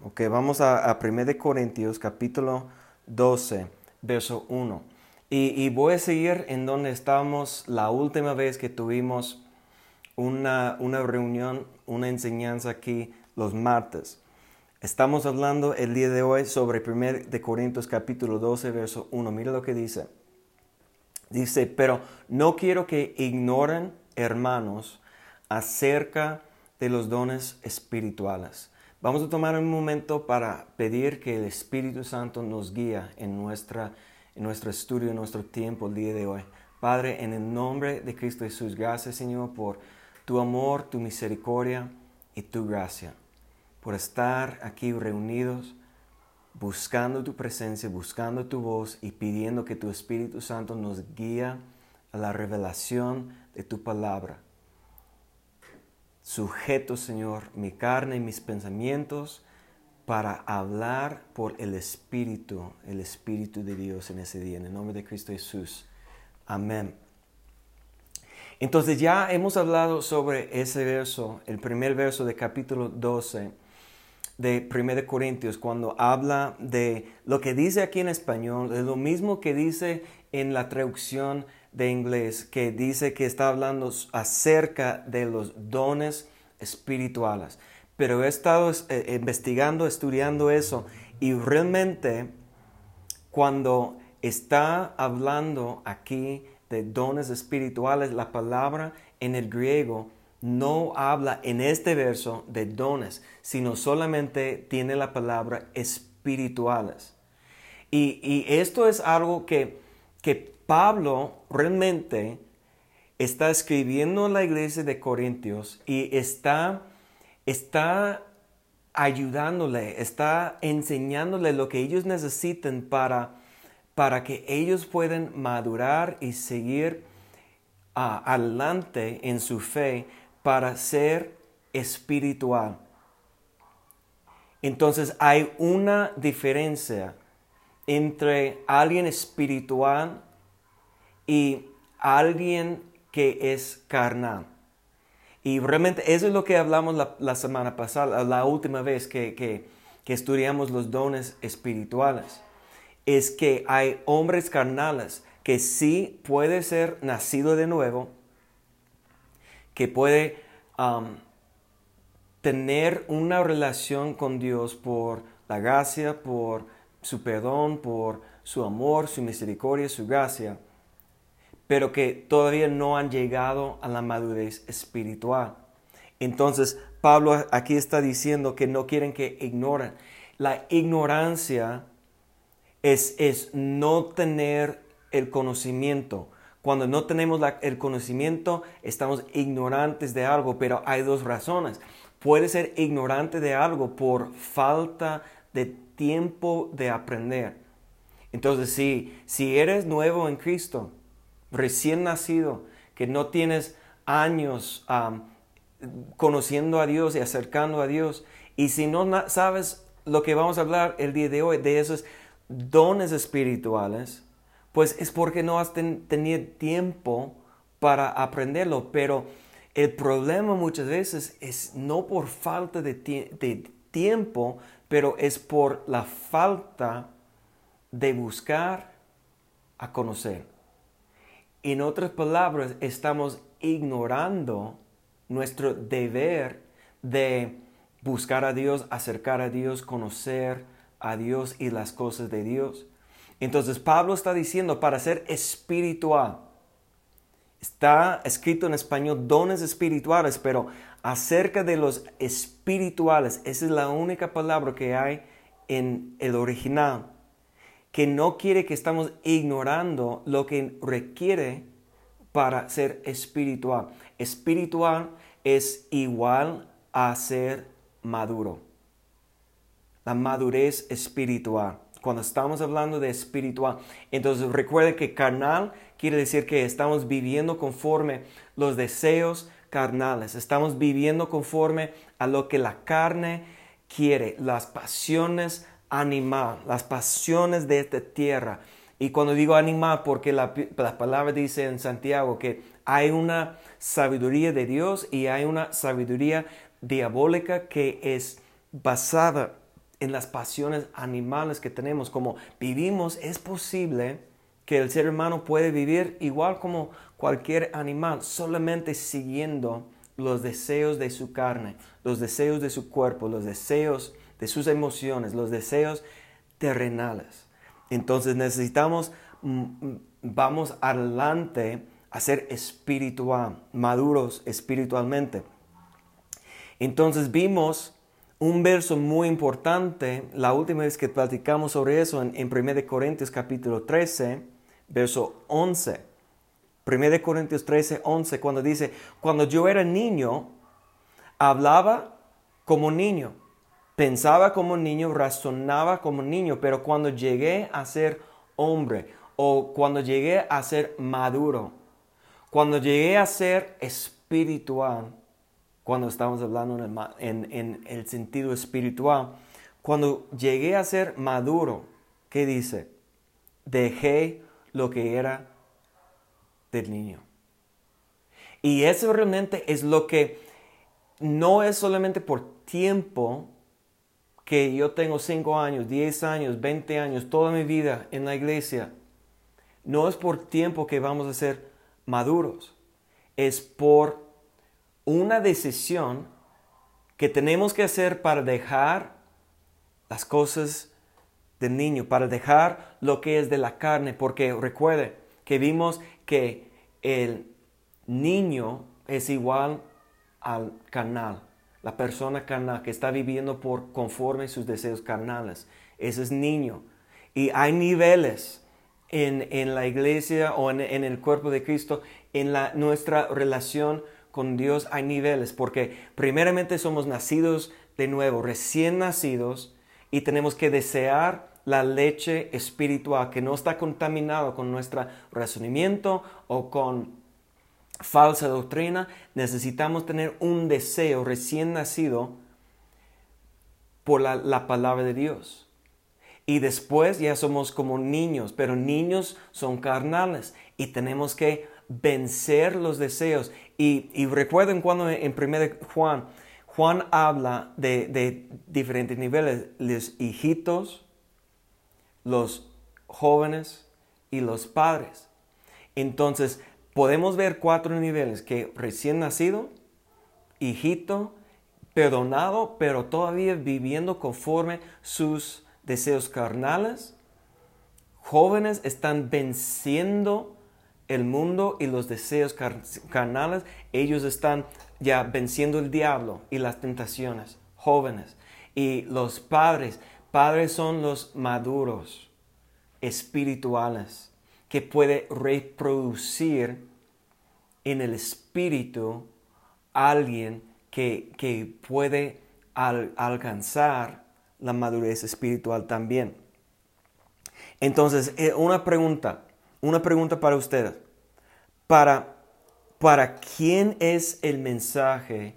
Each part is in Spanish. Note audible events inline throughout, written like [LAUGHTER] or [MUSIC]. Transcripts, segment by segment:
Ok, vamos a, a 1 Corintios capítulo 12, verso 1. Y, y, voy a seguir en donde estábamos la última vez que tuvimos una, una reunión, una enseñanza aquí los martes. Estamos hablando el día de hoy sobre 1 de Corintios capítulo 12, verso 1. Mira lo que dice. Dice, pero no quiero que ignoren, hermanos, acerca de los dones espirituales. Vamos a tomar un momento para pedir que el Espíritu Santo nos guíe en, nuestra, en nuestro estudio, en nuestro tiempo el día de hoy. Padre, en el nombre de Cristo Jesús, gracias Señor por tu amor, tu misericordia y tu gracia, por estar aquí reunidos buscando tu presencia, buscando tu voz y pidiendo que tu Espíritu Santo nos guíe a la revelación de tu palabra sujeto, Señor, mi carne y mis pensamientos para hablar por el Espíritu, el Espíritu de Dios en ese día. En el nombre de Cristo Jesús. Amén. Entonces ya hemos hablado sobre ese verso, el primer verso de capítulo 12 de 1 Corintios, cuando habla de lo que dice aquí en español, es lo mismo que dice en la traducción de inglés que dice que está hablando acerca de los dones espirituales. Pero he estado eh, investigando, estudiando eso y realmente cuando está hablando aquí de dones espirituales, la palabra en el griego no habla en este verso de dones, sino solamente tiene la palabra espirituales. Y, y esto es algo que, que Pablo realmente está escribiendo a la iglesia de Corintios y está, está ayudándole, está enseñándole lo que ellos necesiten para, para que ellos puedan madurar y seguir ah, adelante en su fe para ser espiritual. Entonces hay una diferencia entre alguien espiritual y alguien que es carnal. Y realmente eso es lo que hablamos la, semana pasada, la última vez que, que, que estudiamos los dones espirituales. Es que hay hombres carnales que sí puede ser nacido de nuevo, que puede um, tener una relación con Dios por la gracia, por su perdón, por su amor, su misericordia, su gracia pero que todavía no han llegado a la madurez espiritual. Entonces, Pablo aquí está diciendo que no quieren que ignoren. La ignorancia es, es no tener el conocimiento. Cuando no tenemos el conocimiento, estamos ignorantes de algo, pero hay dos razones. Puede ser ignorante de algo por falta de tiempo de aprender. Entonces, si, si eres nuevo en Cristo, recién nacido, que no tienes años conociendo a Dios y acercando a Dios. Y si no sabes lo que vamos a hablar el día de hoy, de esos dones espirituales, pues es porque no has tenido tiempo para aprenderlo. Pero el problema muchas veces es no por falta de, de tiempo, pero es por la falta de buscar a conocer. En otras palabras, estamos ignorando nuestro deber de buscar a Dios, acercar a Dios, conocer a Dios y las cosas de Dios. Entonces Pablo está diciendo para ser espiritual. Está escrito en español dones espirituales, pero acerca de los espirituales, esa es la única palabra que hay en el original que no quiere que estamos ignorando lo que requiere para ser espiritual. Espiritual es igual a ser maduro. La madurez espiritual. Cuando estamos hablando de espiritual, entonces recuerden que carnal quiere decir que estamos viviendo conforme los deseos carnales. Estamos viviendo conforme a lo que la carne quiere, las pasiones animal, las pasiones de esta tierra. Y cuando digo animal, porque la, palabra dice en Santiago que hay una sabiduría de Dios y hay una sabiduría diabólica que es basada en las pasiones animales que tenemos, como vivimos, es posible que el ser humano puede vivir igual como cualquier animal, solamente siguiendo los deseos de su carne, los deseos de su cuerpo, los deseos de sus emociones, los deseos terrenales. Entonces necesitamos, mm, mm, vamos adelante a ser espiritual, maduros espiritualmente. Entonces vimos un verso muy importante, la última vez que platicamos sobre eso en, en 1 Corintios capítulo 13, verso 11. 1 Corintios 13, 11, cuando dice, cuando yo era niño, hablaba como niño, pensaba como niño, razonaba como niño, pero cuando llegué a ser hombre o cuando llegué a ser maduro, cuando llegué a ser espiritual, cuando estamos hablando en el, sentido espiritual, cuando llegué a ser maduro, ¿qué dice? Dejé lo que era del niño. Y eso realmente es lo que no es solamente por tiempo que yo tengo 5 años, 10 años, 20 años, toda mi vida en la iglesia. No es por tiempo que vamos a ser maduros. Es por una decisión que tenemos que hacer para dejar las cosas del niño, para dejar lo que es de la carne, porque recuerde que vimos que el niño es igual al canal, la persona carnal que está viviendo por conforme sus deseos carnales. Ese es niño. Y hay niveles en, la iglesia o en, el cuerpo de Cristo, en la, nuestra relación con Dios hay niveles, porque primeramente somos nacidos de nuevo, recién nacidos, y tenemos que desear la leche espiritual que no está contaminado con nuestro razonamiento o con falsa doctrina. Necesitamos tener un deseo recién nacido por la, la palabra de Dios. Y después ya somos como niños, pero niños son carnales y tenemos que vencer los deseos. Y, recuerden cuando en 1 Juan, Juan habla de, diferentes niveles, los hijitos, los jóvenes y los padres. Entonces, podemos ver cuatro niveles, que recién nacido, hijito, perdonado, pero todavía viviendo conforme sus deseos carnales. Jóvenes están venciendo el mundo y los deseos carnales, ellos están ya venciendo el diablo y las tentaciones, jóvenes. Y los padres, padres son los maduros, espirituales, que puede reproducir en el espíritu alguien que, que puede alcanzar la madurez espiritual también. Entonces, eh, una pregunta, una pregunta para ustedes. Para, ¿Para quién es el mensaje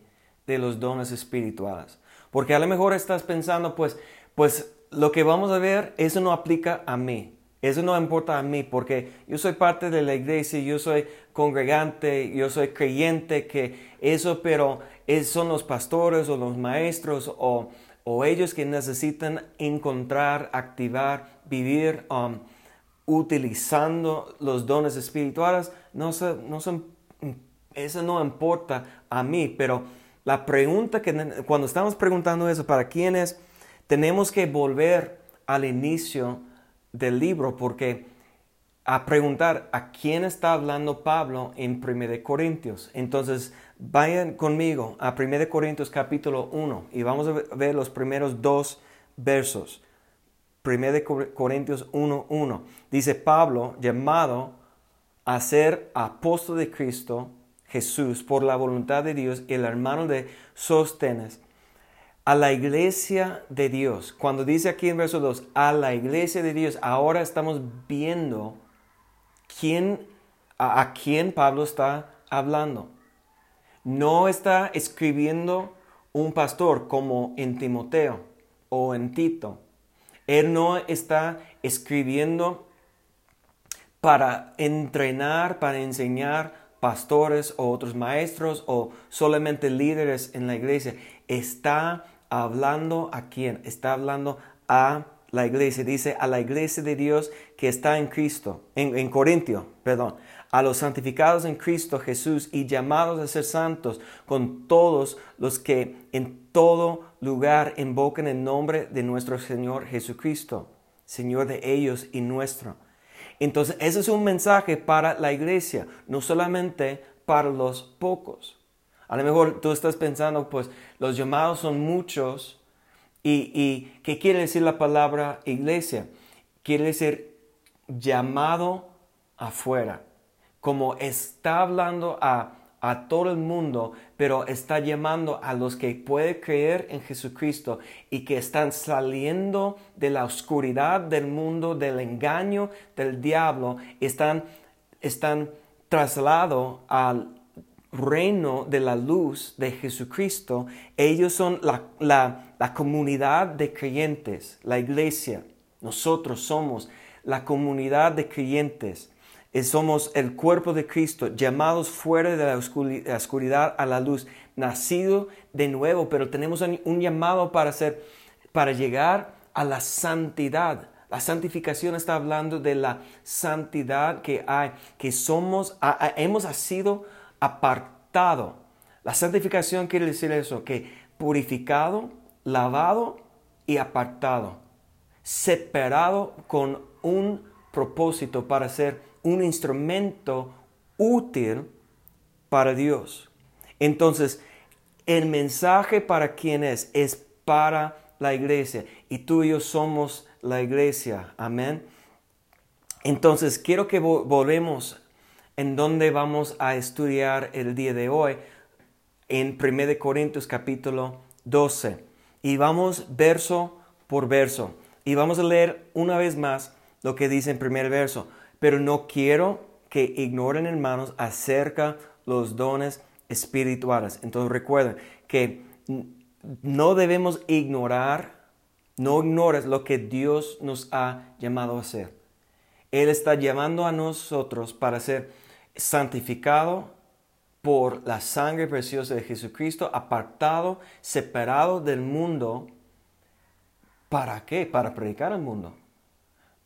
de los dones espirituales? Porque a lo mejor estás pensando, pues, pues lo que vamos a ver, eso no aplica a mí. Eso no importa a mí porque yo soy parte de la iglesia, yo soy congregante, yo soy creyente que eso, pero son los pastores o los maestros o, o ellos que necesitan encontrar, activar, vivir um, utilizando los dones espirituales, no, no eso no importa a mí, pero la pregunta que cuando estamos preguntando eso, ¿para quién es? Tenemos que volver al inicio del libro porque a preguntar a quién está hablando Pablo en 1 Corintios. Entonces, vayan conmigo a 1 Corintios capítulo 1 y vamos a ver los primeros dos versos. 1 Corintios 1.1. Dice Pablo, llamado a ser apóstol de Cristo Jesús por la voluntad de Dios, el hermano de Sostenes, a la iglesia de Dios. Cuando dice aquí en verso 2, a la iglesia de Dios, ahora estamos viendo quién, a, a quién Pablo está hablando. No está escribiendo un pastor como en Timoteo o en Tito él no está escribiendo para entrenar, para enseñar pastores o otros maestros o solamente líderes en la iglesia. Está hablando a quién? Está hablando a la iglesia. Dice a la iglesia de Dios que está en Cristo, en, en Corintio, perdón. A los santificados en Cristo Jesús y llamados a ser santos con todos los que en todo lugar invocan el nombre de nuestro Señor Jesucristo, Señor de ellos y nuestro. Entonces, ese es un mensaje para la iglesia, no solamente para los pocos. A lo mejor tú estás pensando, pues los llamados son muchos. ¿Y, y qué quiere decir la palabra iglesia? Quiere decir llamado afuera. Como está hablando a, a todo el mundo, pero está llamando a los que pueden creer en Jesucristo y que están saliendo de la oscuridad del mundo, del engaño del diablo, están, están traslado al reino de la luz de Jesucristo, ellos son la, comunidad de creyentes, la iglesia. Nosotros somos la comunidad de creyentes. Eh, somos el cuerpo de Cristo, llamados fuera de la oscuridad a la luz, nacido de nuevo, pero tenemos un llamado para ser, para llegar a la santidad, la santificación está hablando de la santidad que hay, que somos, hemos sido apartado. La santificación quiere decir eso, que purificado, lavado y apartado, separado con un propósito para ser un instrumento útil para Dios. Entonces, el mensaje para quién es, es para la iglesia y tú y yo somos la iglesia. Amén. Entonces, quiero que volvemos en donde vamos a estudiar el día de hoy, en 1 Corintios capítulo 12. Y vamos verso por verso. Y vamos a leer una vez más lo que dice en primer verso. Pero no quiero que ignoren, hermanos, acerca los dones espirituales. Entonces recuerden que no debemos ignorar no ignores lo que Dios nos ha llamado a hacer. Él está llamando a nosotros para ser santificado por la sangre preciosa de Jesucristo, apartado, separado del mundo. ¿Para qué? Para predicar al mundo.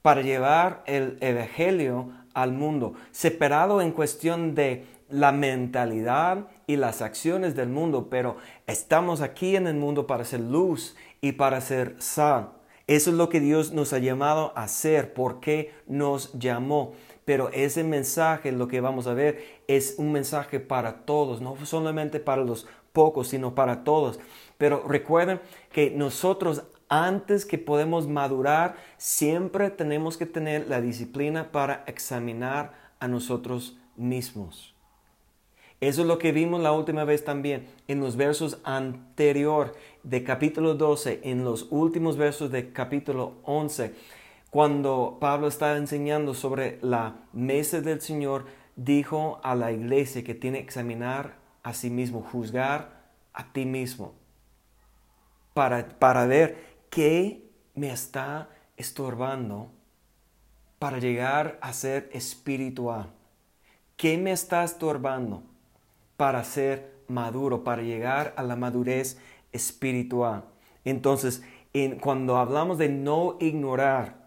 Para llevar el Evangelio al mundo. Separado en cuestión de la mentalidad y las acciones del mundo, pero estamos aquí en el mundo para ser luz y para ser sal. Eso es lo que Dios nos ha llamado a hacer, porque nos llamó. Pero ese mensaje, lo que vamos a ver, es un mensaje para todos, no solamente para los pocos, sino para todos. Pero recuerden que nosotros antes que podemos madurar, siempre tenemos que tener la disciplina para examinar a nosotros mismos. Eso es lo que vimos la última vez también en los versos anterior de capítulo 12, en los últimos versos de capítulo 11, cuando Pablo estaba enseñando sobre la mesa del Señor, dijo a la iglesia que tiene que examinar a sí mismo, juzgar a ti mismo, para, para ver qué me está estorbando para llegar a ser espiritual. ¿Qué me está estorbando? para ser maduro, para llegar a la madurez espiritual. Entonces, cuando hablamos de no ignorar,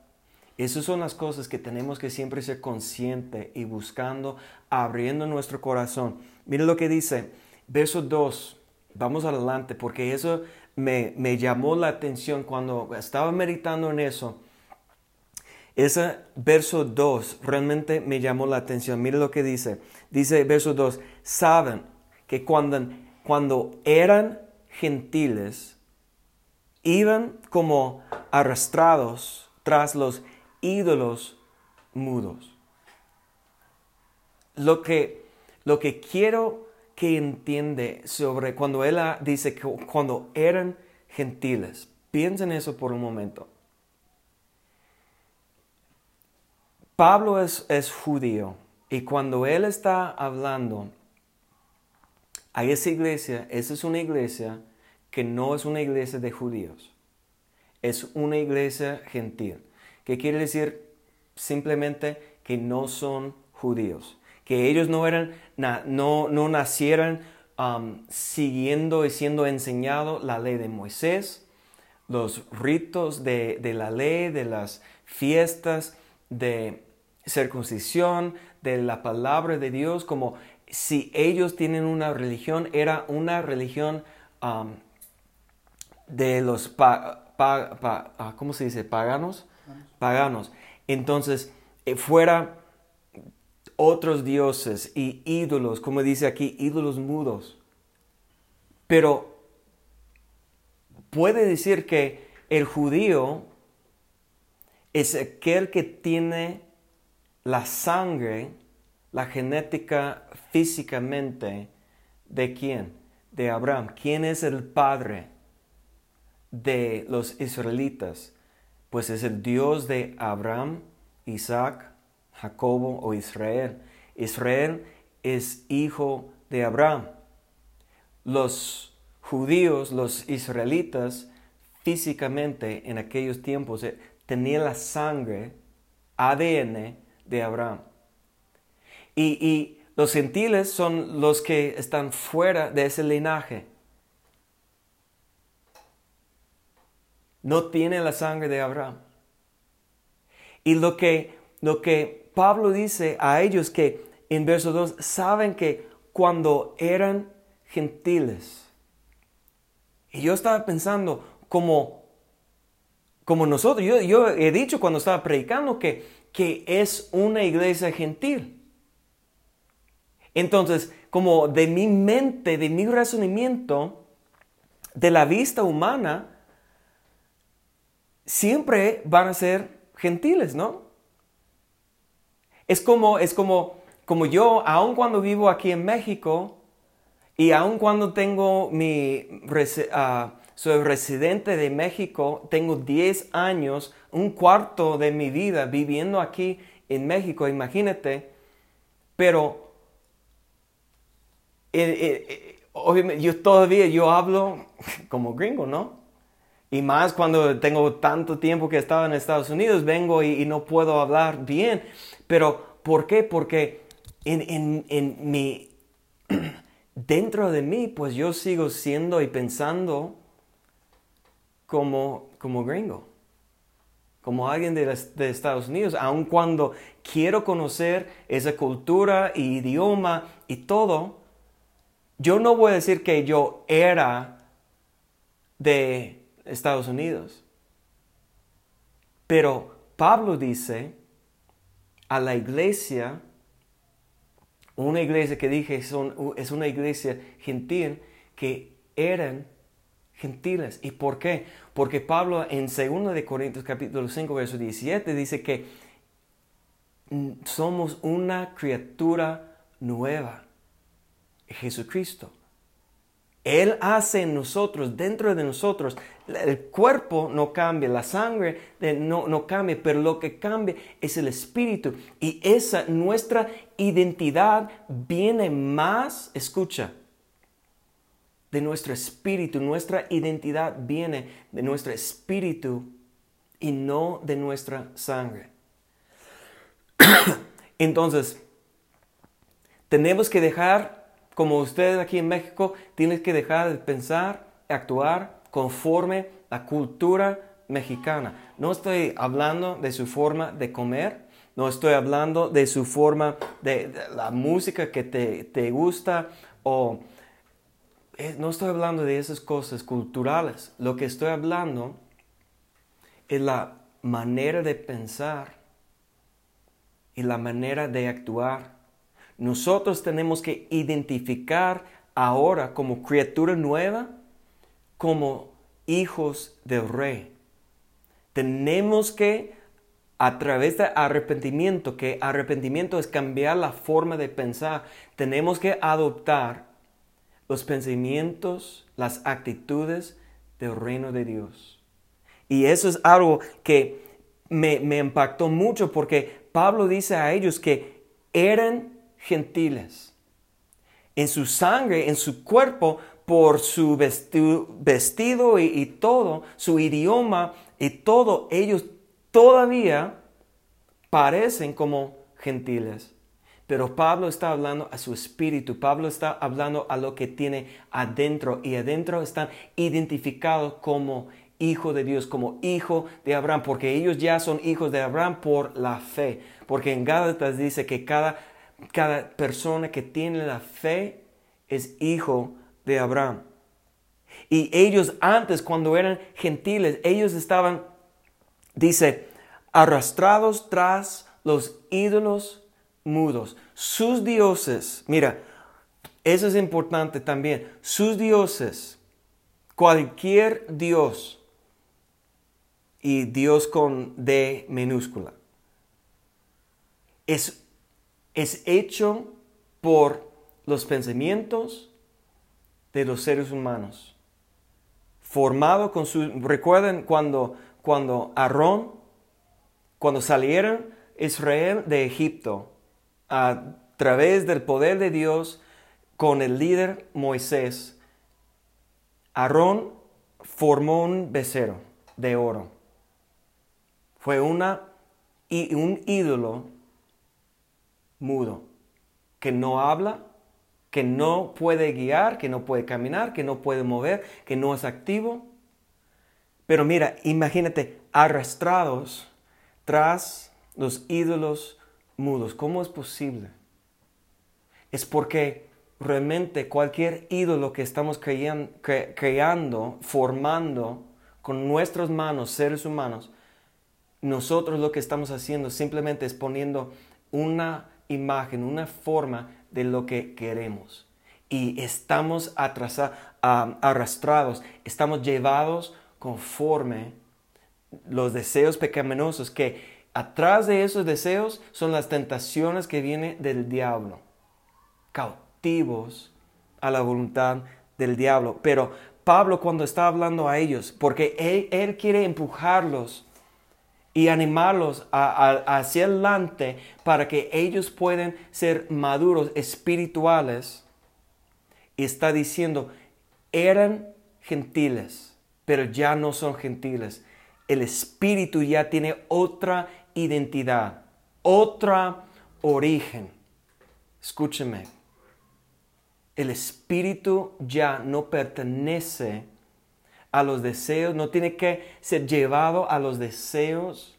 esas son las cosas que tenemos que siempre ser consciente y buscando, abriendo nuestro corazón. Mire lo que dice, verso 2, vamos adelante, porque eso me, llamó la atención cuando estaba meditando en eso. Ese verso 2 realmente me llamó la atención. Mire lo que dice. Dice verso 2, saben que cuando, cuando eran gentiles, iban como arrastrados tras los ídolos mudos. Lo que, lo que quiero que entiende sobre cuando él dice que cuando eran gentiles, piensen eso por un momento. Pablo es, judío y cuando él está hablando a esa iglesia, esa es una iglesia que no es una iglesia de judíos, es una iglesia gentil. ¿Qué quiere decir? Simplemente que no son judíos, que ellos no eran, no, no nacieron um, siguiendo y siendo enseñado la ley de Moisés, los ritos de, de la ley, de las fiestas, de circuncisión, de la palabra de Dios, como si ellos tienen una religión, era una religión um, de los, ah, ¿cómo se dice? Paganos. Paganos. Entonces, eh, fuera otros dioses y ídolos, como dice aquí, ídolos mudos. Pero puede decir que el judío es aquel que tiene la sangre, la genética físicamente de quién? De Abraham. ¿Quién es el padre de los israelitas? Pues es el Dios de Abraham, Isaac, Jacobo o Israel. Israel es hijo de Abraham. Los judíos, los israelitas, físicamente en aquellos tiempos eh, tenían la sangre, ADN de Abraham. Y, los gentiles son los que están fuera de ese linaje. No tienen la sangre de Abraham. Y lo que, lo que Pablo dice a ellos que en verso 2 saben que cuando eran gentiles, y yo estaba pensando como, como nosotros, yo, yo he dicho cuando estaba predicando que, que es una iglesia gentil. Entonces, como de mi mente, de mi razonamiento, de la vista humana, siempre van a ser gentiles, ¿no? Es como, es como, como yo, aun cuando vivo aquí en México y aun cuando tengo mi, uh, soy residente de México, tengo 10 años, un cuarto de mi vida viviendo aquí en México, imagínate, pero eh, eh, yo todavía yo hablo [LAUGHS] como gringo, ¿no? Y más cuando tengo tanto tiempo que he estado en Estados Unidos, vengo y, no puedo hablar bien. Pero, ¿por qué? Porque en, en, mi, [CLEARS THROAT] dentro de mí, pues yo sigo siendo y pensando como, como gringo, como alguien de, de Estados Unidos, aun cuando quiero conocer esa cultura y idioma y todo, yo no voy a decir que yo era de Estados Unidos. Pero Pablo dice a la iglesia, una iglesia que dije son, es una iglesia gentil, que eran gentiles. ¿Y por qué? Porque Pablo en 2 de Corintios capítulo 5 verso 17 dice que somos una criatura nueva. Jesucristo. Él hace en nosotros, dentro de nosotros, el cuerpo no cambia, la sangre no, no cambia, pero lo que cambia es el espíritu. Y esa, nuestra identidad viene más, escucha, de nuestro espíritu. Nuestra identidad viene de nuestro espíritu y no de nuestra sangre. [COUGHS] Entonces, tenemos que dejar como ustedes aquí en México, tienes que dejar de pensar, actuar conforme la cultura mexicana. No estoy hablando de su forma de comer, no estoy hablando de su forma de, la música que te, te gusta o eh, no estoy hablando de esas cosas culturales. Lo que estoy hablando es la manera de pensar y la manera de actuar nosotros tenemos que identificar ahora como criatura nueva, como hijos del rey. Tenemos que, a través de arrepentimiento, que arrepentimiento es cambiar la forma de pensar, tenemos que adoptar los pensamientos, las actitudes del reino de Dios. Y eso es algo que me, me impactó mucho porque Pablo dice a ellos que eran gentiles. En su sangre, en su cuerpo, por su vestido, y, todo, su idioma y todo, ellos todavía parecen como gentiles. Pero Pablo está hablando a su espíritu, Pablo está hablando a lo que tiene adentro y adentro están identificados como hijo de Dios, como hijo de Abraham, porque ellos ya son hijos de Abraham por la fe. Porque en Gálatas dice que cada, cada persona que tiene la fe es hijo de Abraham. Y ellos antes, cuando eran gentiles, ellos estaban, dice, arrastrados tras los ídolos mudos. Sus dioses, mira, eso es importante también, sus dioses, cualquier dios, y Dios con D minúscula, es, es hecho por los pensamientos de los seres humanos. Formado con su... Recuerden cuando, cuando Aarón, cuando salieron Israel de Egipto, a través del poder de Dios, con el líder Moisés, Aarón formó un becerro de oro. Fue una, un ídolo mudo, que no habla, que no puede guiar, que no puede caminar, que no puede mover, que no es activo. Pero mira, imagínate, arrastrados tras los ídolos mudos. ¿Cómo es posible? Es porque realmente cualquier ídolo que estamos creando, formando con nuestras manos, seres humanos, nosotros lo que estamos haciendo simplemente es poniendo una imagen, una forma de lo que queremos. Y estamos arrastrados, estamos llevados conforme los deseos pecaminosos que atrás de esos deseos son las tentaciones que vienen del diablo, cautivos a la voluntad del diablo. Pero Pablo cuando está hablando a ellos, porque él, él quiere empujarlos y animarlos hacia adelante para que ellos puedan ser maduros espirituales. Y está diciendo, eran gentiles, pero ya no son gentiles. El espíritu ya tiene otra identidad, otra origen. Escúcheme, el espíritu ya no pertenece a los deseos, no tiene que ser llevado a los deseos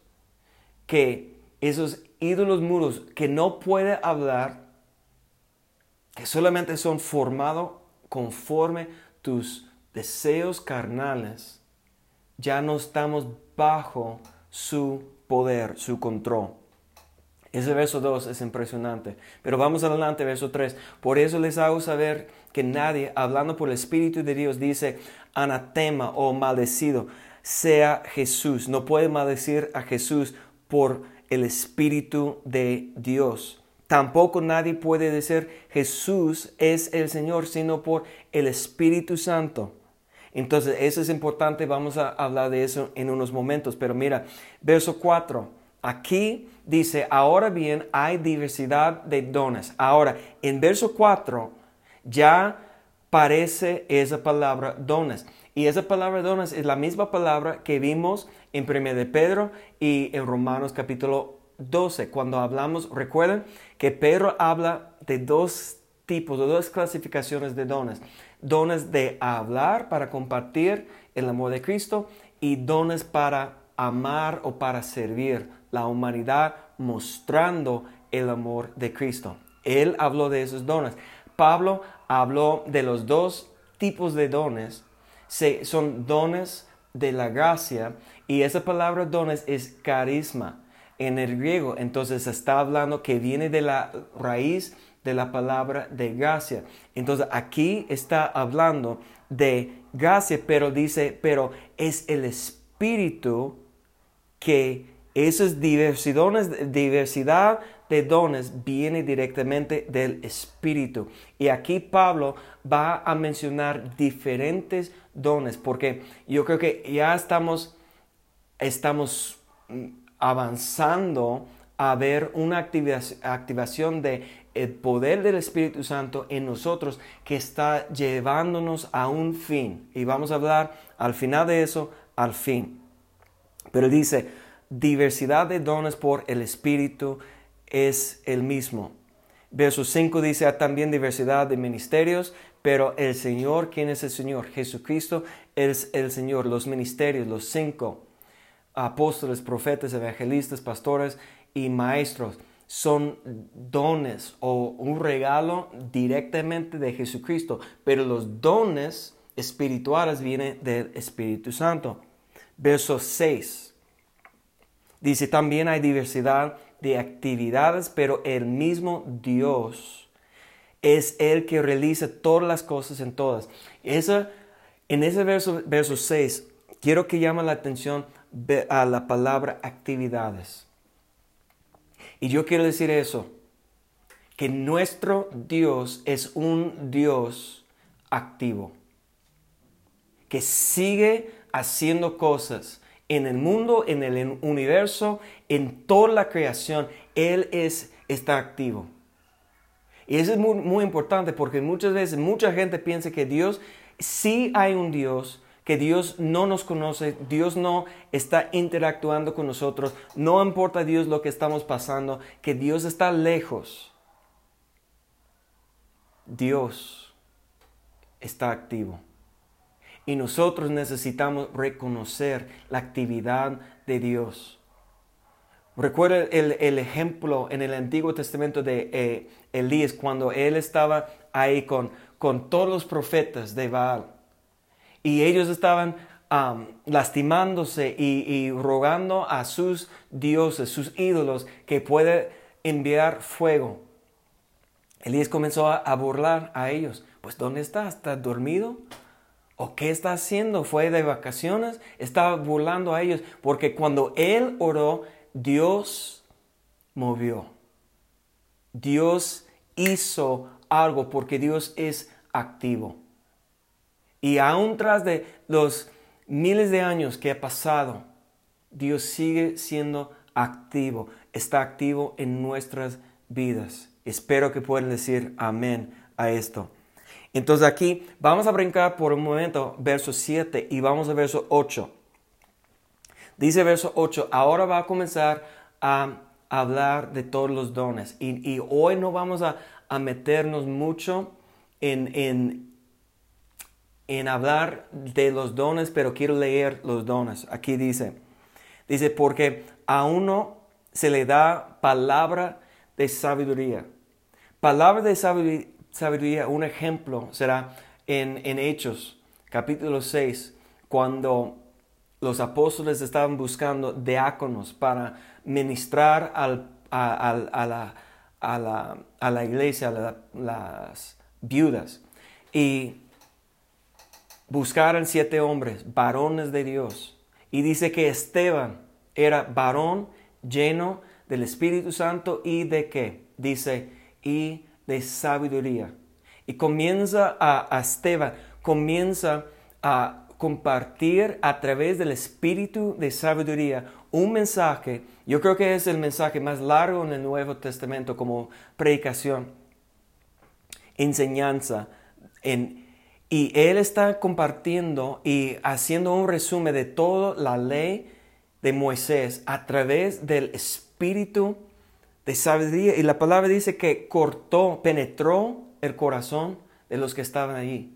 que esos ídolos muros que no puede hablar, que solamente son formados conforme tus deseos carnales, ya no estamos bajo su poder, su control. Ese verso 2 es impresionante. Pero vamos adelante, verso 3. Por eso les hago saber que nadie, hablando por el Espíritu de Dios, dice anatema o maldecido, sea Jesús. No puede maldecir a Jesús por el Espíritu de Dios. Tampoco nadie puede decir Jesús es el Señor, sino por el Espíritu Santo. Entonces, eso es importante, vamos a hablar de eso en unos momentos. Pero mira, verso 4. Aquí dice, ahora bien, hay diversidad de dones. Ahora, en verso 4 ya parece esa palabra dones. Y esa palabra dones es la misma palabra que vimos en 1 de Pedro y en Romanos capítulo 12. Cuando hablamos, recuerden que Pedro habla de dos tipos, de dos clasificaciones de dones. Dones de hablar para compartir el amor de Cristo y dones para amar o para servir la humanidad mostrando el amor de Cristo. Él habló de esos dones. Pablo habló de los dos tipos de dones. son dones de la gracia y esa palabra dones es carisma en el griego. Entonces está hablando que viene de la raíz de la palabra de gracia. Entonces aquí está hablando de gracia, pero dice, pero es el Espíritu que esas diversidades, diversidad de dones viene directamente del Espíritu. Y aquí Pablo va a mencionar diferentes dones, porque yo creo que ya estamos, estamos mm, avanzando a ver una activación de el poder del Espíritu Santo en nosotros que está llevándonos a un fin. Y vamos a hablar al final de eso, al fin. Pero dice, diversidad de dones por el Espíritu es el mismo, Verso 5 dice, hay también diversidad de ministerios, pero el Señor, ¿quién es el Señor? Jesucristo es el Señor. Los ministerios, los cinco apóstoles, profetas, evangelistas, pastores y maestros son dones o un regalo directamente de Jesucristo, pero los dones espirituales vienen del Espíritu Santo. Verso 6 dice, también hay diversidad de actividades, pero el mismo Dios es el que realiza todas las cosas en todas. Esa, en ese verso, verso 6, quiero que llame la atención a la palabra actividades. Y yo quiero decir eso, que nuestro Dios es un Dios activo, que sigue haciendo cosas en el mundo, en el universo, en toda la creación. Él es, está activo. Y eso es muy, muy importante porque muchas veces mucha gente piensa que Dios, sí hay un Dios, que Dios no nos conoce, Dios no está interactuando con nosotros, no importa a Dios lo que estamos pasando, que Dios está lejos. Dios está activo. Y nosotros necesitamos reconocer la actividad de Dios. Recuerda el, ejemplo en el Antiguo Testamento de eh, Elías cuando él estaba ahí con, con todos los profetas de Baal y ellos estaban lastimándose y, rogando a sus dioses, sus ídolos, que puede enviar fuego. Elías comenzó a, burlar a ellos. Pues ¿dónde está? ¿Está dormido? ¿O qué está haciendo? ¿Fue de vacaciones? Estaba burlando a ellos porque cuando él oró, Dios movió. Dios hizo algo porque Dios es activo. Y aún tras de los miles de años que ha pasado, Dios sigue siendo activo, está activo en nuestras vidas. Espero que puedan decir amén a esto. Entonces aquí vamos a brincar por un momento verso 7 y vamos a verso 8. Dice verso 8, ahora va a comenzar a hablar de todos los dones. Y, hoy no vamos a, meternos mucho en, en, en hablar de los dones, pero quiero leer los dones. Aquí dice, dice, porque a uno se le da palabra de sabiduría. Palabra de sabiduría, un ejemplo será en, Hechos, capítulo 6, cuando los apóstoles estaban buscando diáconos para ministrar al, a, la, a, la, a, la, iglesia, a las viudas. Y buscaron siete hombres, varones de Dios. Y dice que Esteban era varón lleno del Espíritu Santo y de qué? Dice, y de sabiduría. Y comienza a, Esteban, comienza a compartir a través del Espíritu de sabiduría un mensaje. Yo creo que es el mensaje más largo en el Nuevo Testamento como predicación, enseñanza en y él está compartiendo y haciendo un resumen de toda la ley de Moisés a través del espíritu sabiduría. Y la palabra dice que cortó, penetró el corazón de los que estaban allí.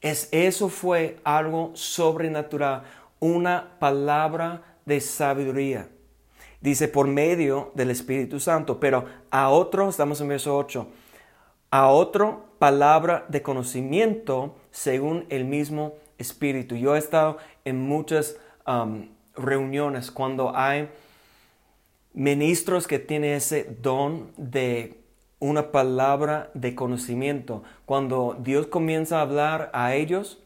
Es, eso fue algo sobrenatural, una palabra de sabiduría. Dice por medio del Espíritu Santo, pero a otro, estamos en verso 8, a otro palabra de conocimiento según el mismo Espíritu. Yo he estado en muchas reuniones cuando hay ministros que tienen ese don de una palabra de conocimiento. Cuando Dios comienza a hablar a ellos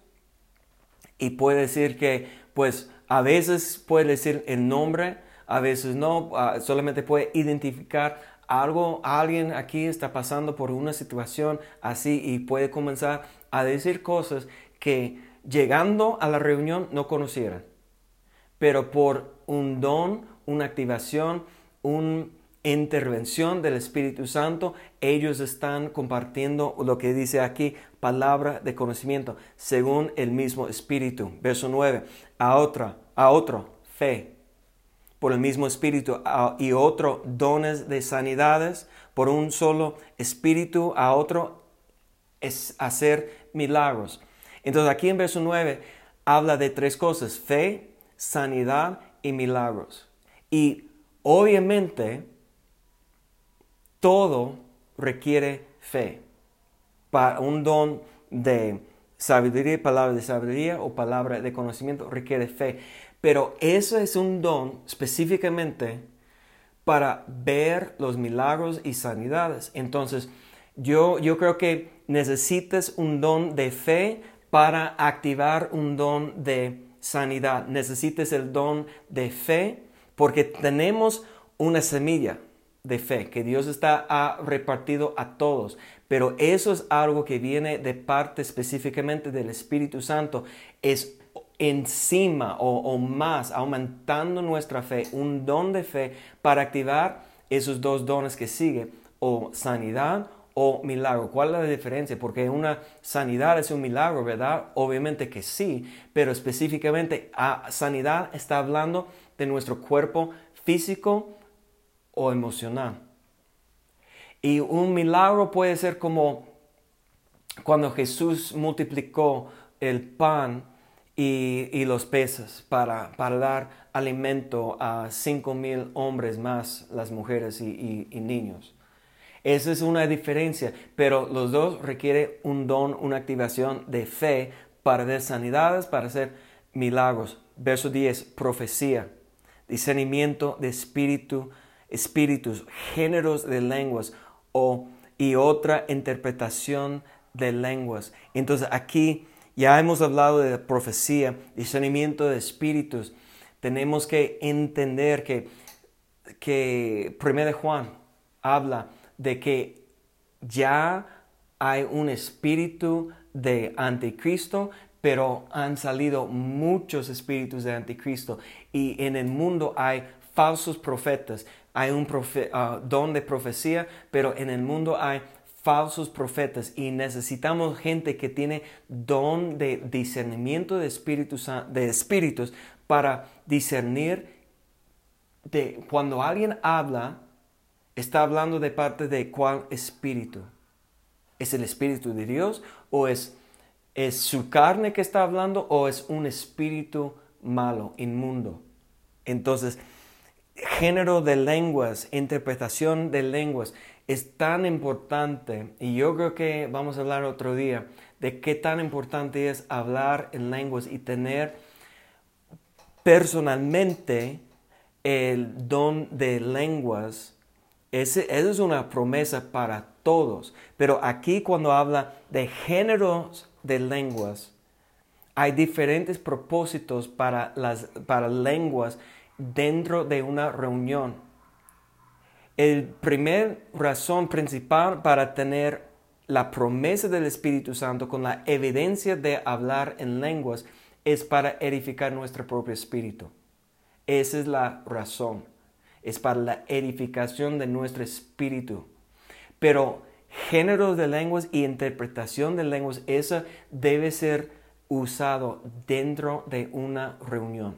y puede decir que, pues, a veces puede decir el nombre, a veces no, ah, solamente puede identificar algo, alguien aquí está pasando por una situación así y puede comenzar a decir cosas que llegando a la reunión no conocieran. Pero por un don, una activación, una intervención del Espíritu Santo, ellos están compartiendo lo que dice aquí, palabra de conocimiento, según el mismo Espíritu. Verso 9, a otra, a otro, fe por el mismo Espíritu y otro dones de sanidades por un solo Espíritu, a otro es hacer milagros. Entonces aquí en verso 9 habla de tres cosas, fe, sanidad y milagros. Y obviamente todo requiere fe. Para un don de sabiduría, palabra de sabiduría o palabra de conocimiento requiere fe. Pero eso es un don específicamente para ver los milagros y sanidades. Entonces, yo, yo creo que necesitas un don de fe para activar un don de sanidad. Necesitas el don de fe porque tenemos una semilla de fe que Dios está ha repartido a todos. Pero eso es algo que viene de parte específicamente del Espíritu Santo. Es encima o, más, aumentando nuestra fe, un don de fe para activar esos dos dones que siguen, o sanidad o milagro. ¿Cuál es la diferencia? Porque una sanidad es un milagro, ¿verdad? Obviamente que sí, pero específicamente a sanidad está hablando de nuestro cuerpo físico o emocional. Y un milagro puede ser como cuando Jesús multiplicó el pan y, los peces para, para, dar alimento a cinco mil hombres más, las mujeres y, niños. Esa es una diferencia, pero los dos requieren un don, una activación de fe para ver sanidades, para hacer milagros. Verso 10, profecía, discernimiento de espíritu, espíritus, géneros de lenguas o, y otra interpretación de lenguas. Entonces aquí ya hemos hablado de profecía, discernimiento de espíritus. Tenemos que entender que, que 1 Juan habla de que ya hay un espíritu de anticristo, pero han salido muchos espíritus de anticristo y en el mundo hay falsos profetas. Hay un uh, don de profecía, pero en el mundo hay falsos profetas y necesitamos gente que tiene don de discernimiento de espíritus, de espíritus para discernir de cuando alguien habla, está hablando de parte de cuál espíritu. ¿Es el espíritu de Dios o es, es su carne que está hablando o es un espíritu malo, inmundo? Entonces, género de lenguas, interpretación de lenguas es tan importante y yo creo que vamos a hablar otro día de qué tan importante es hablar en lenguas y tener personalmente el don de lenguas. Ese, esa es una promesa para todos. Pero aquí cuando habla de géneros de lenguas, hay diferentes propósitos para las para lenguas dentro de una reunión. El primer razón principal para tener la promesa del Espíritu Santo con la evidencia de hablar en lenguas es para edificar nuestro propio espíritu. Esa es la razón. Es para la edificación de nuestro espíritu. Pero géneros de lenguas y interpretación de lenguas, eso debe ser usado dentro de una reunión.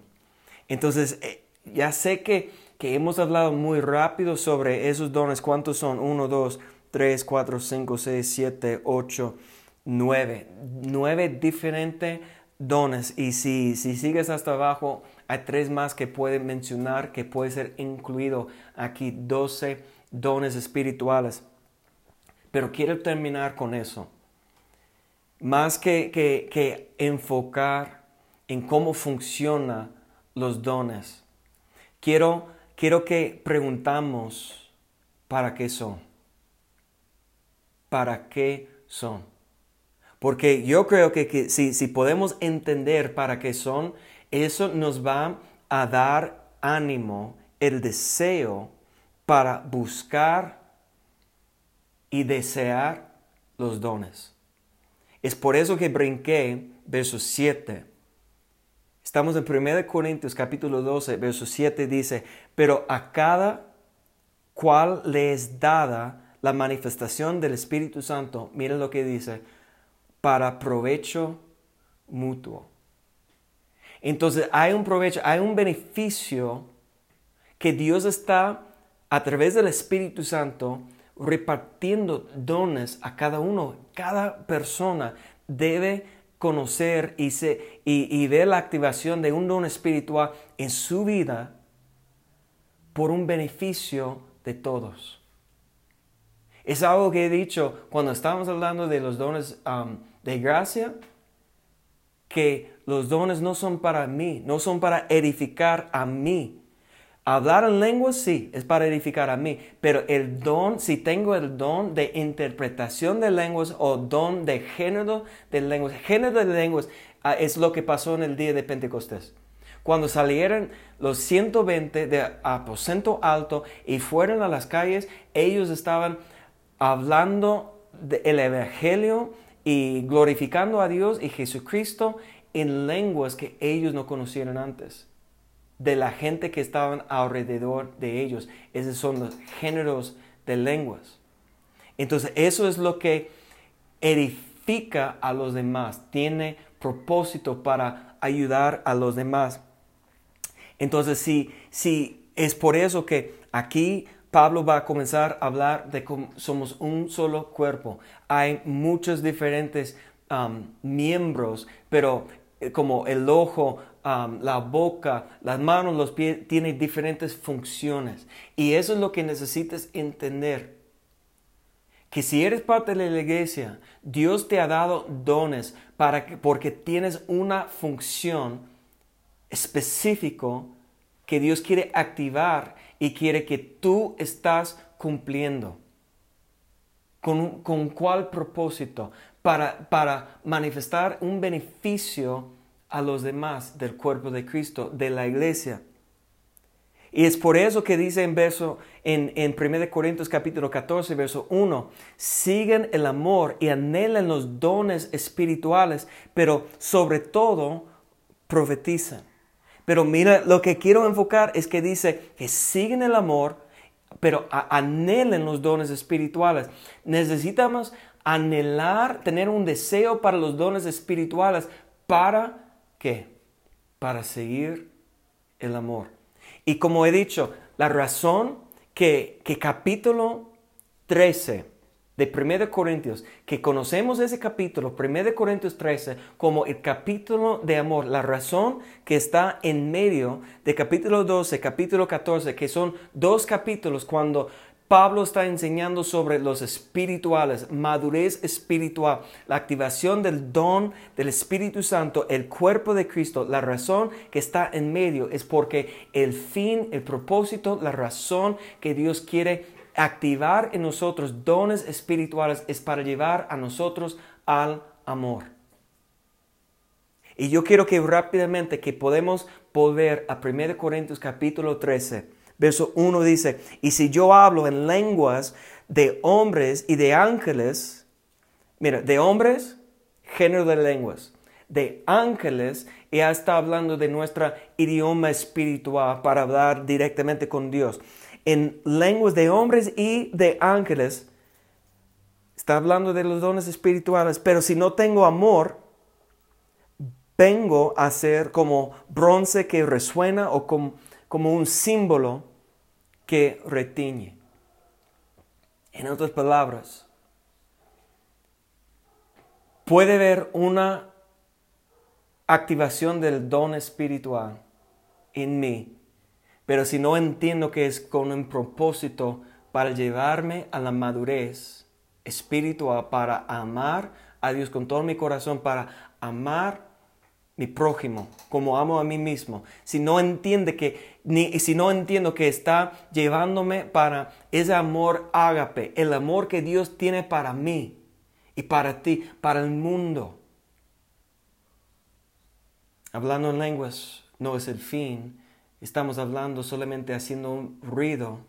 Entonces, ya sé que, que, hemos hablado muy rápido sobre esos dones. ¿Cuántos son? 1, 2, 3, 4, 5, 6, 7, 8, 9. Nueve diferentes dones. Y si, si sigues hasta abajo, hay tres más que pueden mencionar, que puede ser incluido aquí. 12 dones espirituales. Pero quiero terminar con eso. Más que, que, enfocar en cómo funcionan los dones Quiero, quiero que preguntamos para qué son. ¿Para qué son? Porque yo creo que, que si, si podemos entender para qué son, eso nos va a dar ánimo, el deseo para buscar y desear los dones. Es por eso que brinqué verso 7 Estamos en 1 Corintios capítulo 12, verso 7 dice, pero a cada cual le es dada la manifestación del Espíritu Santo, miren lo que dice, para provecho mutuo. Entonces hay un provecho, hay un beneficio que Dios está a través del Espíritu Santo repartiendo dones a cada uno. Cada persona debe conocer y, se, y, ver la activación de un don espiritual en su vida por un beneficio de todos. Es algo que he dicho cuando estamos hablando de los dones um, de gracia, que los dones no son para mí, no son para edificar a mí, Hablar en lenguas sí, es para edificar a mí, pero el don, si tengo el don de interpretación de lenguas o don de género de lenguas, género de lenguas ah, es lo que pasó en el día de Pentecostés. Cuando salieron los 120 de aposento alto y fueron a las calles, ellos estaban hablando del Evangelio y glorificando a Dios y Jesucristo en lenguas que ellos no conocieron antes de la gente que estaban alrededor de ellos. Esos son los géneros de lenguas. Entonces, eso es lo que edifica a los demás, tiene propósito para ayudar a los demás. Entonces, si, si es por eso que aquí Pablo va a comenzar a hablar de cómo somos un solo cuerpo. Hay muchos diferentes um, miembros, pero eh, como el ojo, la boca, las manos, los pies, tienen diferentes funciones. Y eso es lo que necesitas entender. Que si eres parte de la iglesia, Dios te ha dado dones para que, porque tienes una función específico que Dios quiere activar y quiere que tú estás cumpliendo. ¿Con, con cuál propósito? Para, para manifestar un beneficio a los demás del cuerpo de Cristo, de la iglesia. Y es por eso que dice en verso, en, en 1 Corintios capítulo 14, verso 1, siguen el amor y anhelan los dones espirituales, pero sobre todo profetizan. Pero mira, lo que quiero enfocar es que dice que siguen el amor, pero anhelen los dones espirituales. Necesitamos anhelar, tener un deseo para los dones espirituales para Para seguir el amor. Y como he dicho, la razón que, que capítulo 13 de 1 Corintios, que conocemos ese capítulo, 1 Corintios 13, como el capítulo de amor, la razón que está en medio de capítulo 12, capítulo 14, que son dos capítulos cuando Pablo está enseñando sobre los espirituales, madurez espiritual, la activación del don del Espíritu Santo, el cuerpo de Cristo. La razón que está en medio es porque el fin, el propósito, la razón que Dios quiere activar en nosotros dones espirituales es para llevar a nosotros al amor. Y yo quiero que rápidamente que podemos volver a 1 Corintios capítulo 13 Verso 1 dice, y si yo hablo en lenguas de hombres y de ángeles, mira, de hombres, género de lenguas, de ángeles, ya está hablando de nuestra idioma espiritual para hablar directamente con Dios. En lenguas de hombres y de ángeles, está hablando de los dones espirituales, pero si no tengo amor, vengo a ser como bronce que resuena o como como un símbolo que retiñe. En otras palabras, puede haber una activación del don espiritual en mí, pero si no entiendo que es con un propósito para llevarme a la madurez espiritual, para amar a Dios con todo mi corazón, para amar mi prójimo, como amo a mí mismo, si no entiende que, ni, si no entiendo que está llevándome para ese amor ágape, el amor que Dios tiene para mí y para ti, para el mundo. Hablando en lenguas no es el fin, estamos hablando solamente haciendo un ruido,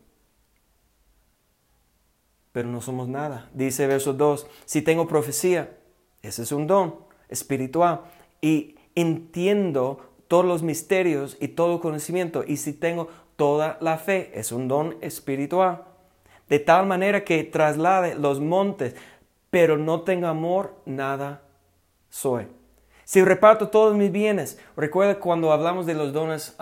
pero no somos nada. Dice verso 2, si tengo profecía, ese es un don espiritual y entiendo todos los misterios y todo conocimiento y si tengo toda la fe, es un don espiritual. De tal manera que traslade los montes, pero no tengo amor, nada soy. Si reparto todos mis bienes, recuerda cuando hablamos de los dones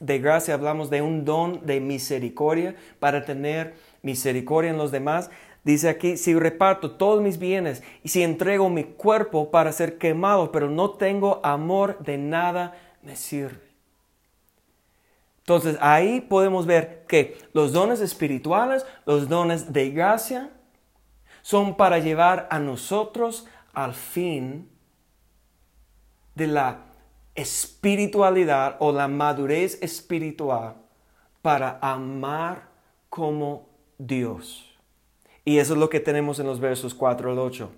de gracia hablamos de un don de misericordia para tener misericordia en los demás. Dice aquí, si reparto todos mis bienes y si entrego mi cuerpo para ser quemado, pero no tengo amor, de nada me sirve. Entonces ahí podemos ver que los dones espirituales, los dones de gracia, son para llevar a nosotros al fin de la espiritualidad o la madurez espiritual para amar como Dios. Y eso es lo que tenemos en los versos 4 al 8.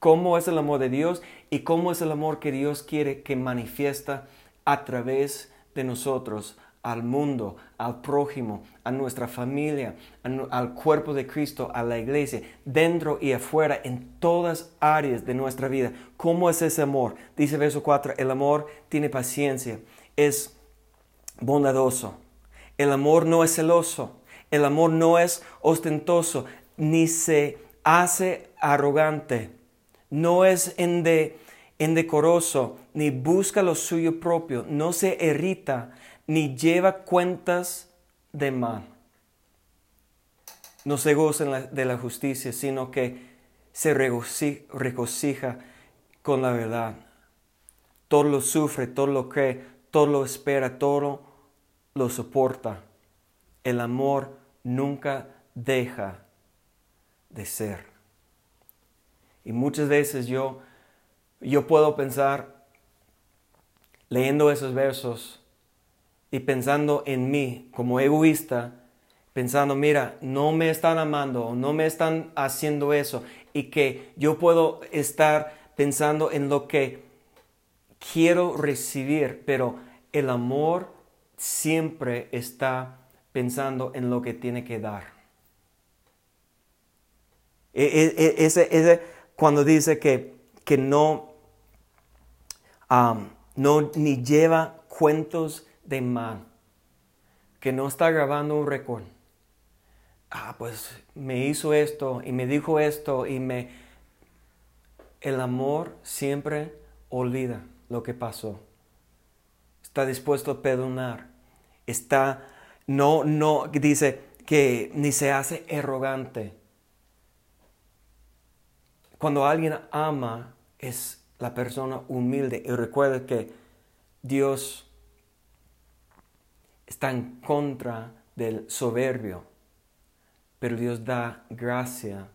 ¿Cómo es el amor de Dios y cómo es el amor que Dios quiere que manifiesta a través de nosotros al mundo, al prójimo, a nuestra familia, al cuerpo de Cristo, a la iglesia, dentro y afuera, en todas áreas de nuestra vida. ¿Cómo es ese amor? Dice verso 4, el amor tiene paciencia, es bondadoso. El amor no es celoso, el amor no es ostentoso, ni se hace arrogante, no es endecoroso, ni busca lo suyo propio, no se irrita, ni lleva cuentas de mal. No se goza de la justicia, sino que se regocija con la verdad. Todo lo sufre, todo lo cree, todo lo espera, todo lo soporta. El amor nunca deja de ser. Y muchas veces yo, yo puedo pensar, leyendo esos versos, y pensando en mí como egoísta, pensando, mira, no me están amando, no me están haciendo eso, y que yo puedo estar pensando en lo que quiero recibir, pero el amor siempre está pensando en lo que tiene que dar. E, e, e, ese, cuando dice que, que no, no ni lleva cuentos de mal, que no está grabando un récord. Ah, pues me hizo esto y me dijo esto y me... El amor siempre olvida lo que pasó. Está dispuesto a perdonar. Está, no, no, dice que ni se hace arrogante. Cuando alguien ama es la persona humilde y recuerda que Dios está en contra del soberbio, pero Dios da gracia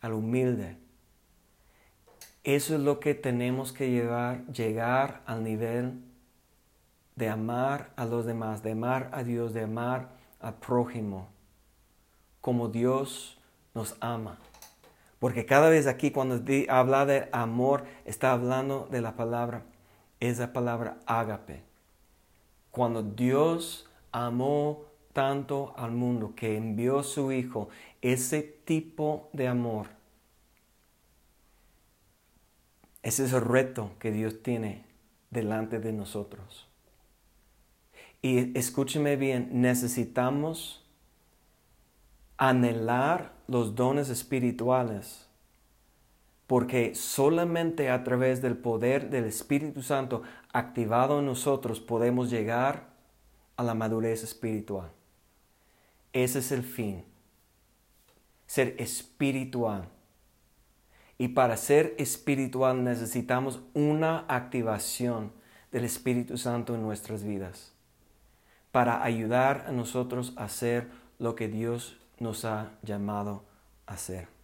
al humilde. Eso es lo que tenemos que llevar, llegar al nivel de amar a los demás, de amar a Dios, de amar al prójimo, como Dios nos ama. Porque cada vez aquí cuando habla de amor, está hablando de la palabra, esa palabra ágape cuando Dios amó tanto al mundo que envió a su Hijo, ese tipo de amor, ese es el reto que Dios tiene delante de nosotros. Y escúcheme bien, necesitamos anhelar los dones espirituales porque solamente a través del poder del Espíritu Santo activado en nosotros podemos llegar a la madurez espiritual. Ese es el fin, ser espiritual. Y para ser espiritual necesitamos una activación del Espíritu Santo en nuestras vidas, para ayudar a nosotros a hacer lo que Dios nos ha llamado a hacer.